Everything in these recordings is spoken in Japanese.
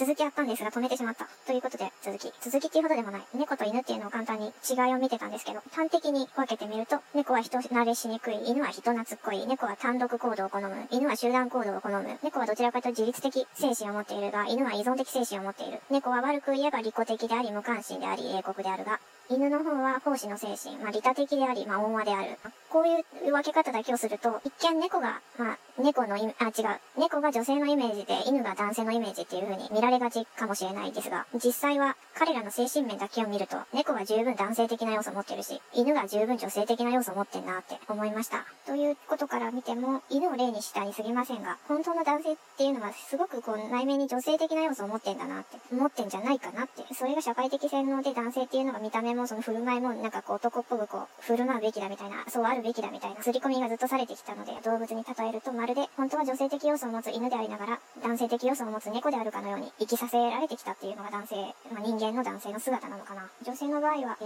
続きやったんですが止めてしまった。ということで、続き。続きっていうほどでもない。猫と犬っていうのを簡単に違いを見てたんですけど、端的に分けてみると、猫は人慣れしにくい、犬は人懐っこい、猫は単独行動を好む、犬は集団行動を好む、猫はどちらかというと自律的精神を持っているが、犬は依存的精神を持っている。猫は悪く言えば利己的であり、無関心であり、英国であるが、犬の方は奉仕の精神、まあ利他的であり、まあ温和である。こういう分け方だけをすると、一見猫が、まあ、猫のあ、違う。猫が女性のイメージで、犬が男性のイメージっていう風に見られがちかもしれないですが、実際は彼らの精神面だけを見ると、猫は十分男性的な要素を持ってるし、犬が十分女性的な要素を持ってんなって思いました。ということから見ても、犬を例にしたに過ぎませんが、本当の男性っていうのはすごくこう内面に女性的な要素を持ってんだなって、持ってんじゃないかなって、それが社会的洗脳で男性っていうのが見た目ももその振る舞いもなんかこう男っぽくこう振る舞うべきだみたいな、そうあるべきだみたいな、刷り込みがずっとされてきたので、動物に例えるとまるで本当は女性的要素を持つ犬でありながら、男性的要素を持つ猫であるかのように生きさせられてきたっていうのが男性、まあ、人間の男性の姿なのかな。女性の場合は、え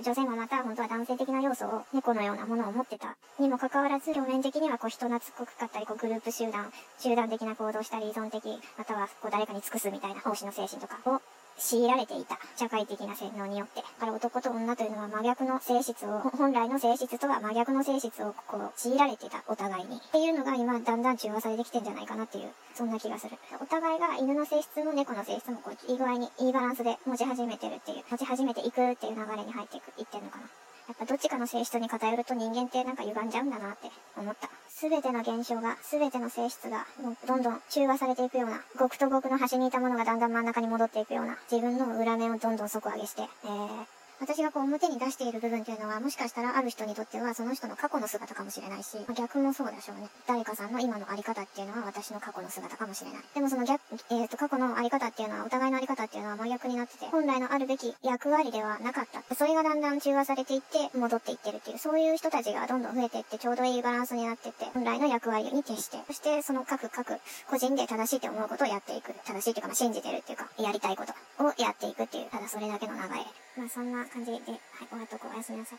ー、女性もまた本当は男性的な要素を猫のようなものを持ってたにもかかわらず、表面的にはこう人懐っこくかったり、こうグループ集団、集団的な行動したり依存的、またはこう誰かに尽くすみたいな奉仕の精神とかを強いられていた社会的な洗脳によって。だから男と女というのは真逆の性質を、本来の性質とは真逆の性質をこう強いられてた、お互いに。っていうのが今だんだん中和されてきてんじゃないかなっていう、そんな気がする。お互いが犬の性質も猫の性質もこういい具合にいいバランスで持ち始めてるっていう、持ち始めていくっていう流れに入っていく、いってんのかな。やっぱどっちかの性質に偏ると人間ってなんか歪んじゃうんだなって思った。すべての現象が、すべての性質が、どんどん中和されていくような、極と極の端にいたものがだんだん真ん中に戻っていくような、自分の裏面をどんどん底上げして、えー、私がこう表に出している部分っていうのはもしかしたらある人にとってはその人の過去の姿かもしれないし、まあ、逆もそうでしょうね。誰かさんの今のあり方っていうのは私の過去の姿かもしれない。でもその逆、えっ、ー、と過去のあり方っていうのはお互いのあり方っていうのは真逆になってて、本来のあるべき役割ではなかった。それがだんだん中和されていって戻っていってるっていう、そういう人たちがどんどん増えていってちょうどいいバランスになっていって、本来の役割に徹して、そしてその各各個人で正しいって思うことをやっていく。正しいっていうかまあ信じてるっていうか、やりたいことをやっていくっていう、ただそれだけの流れ。まあそんな感じで、はい、終わっとこう。おやすみなさい。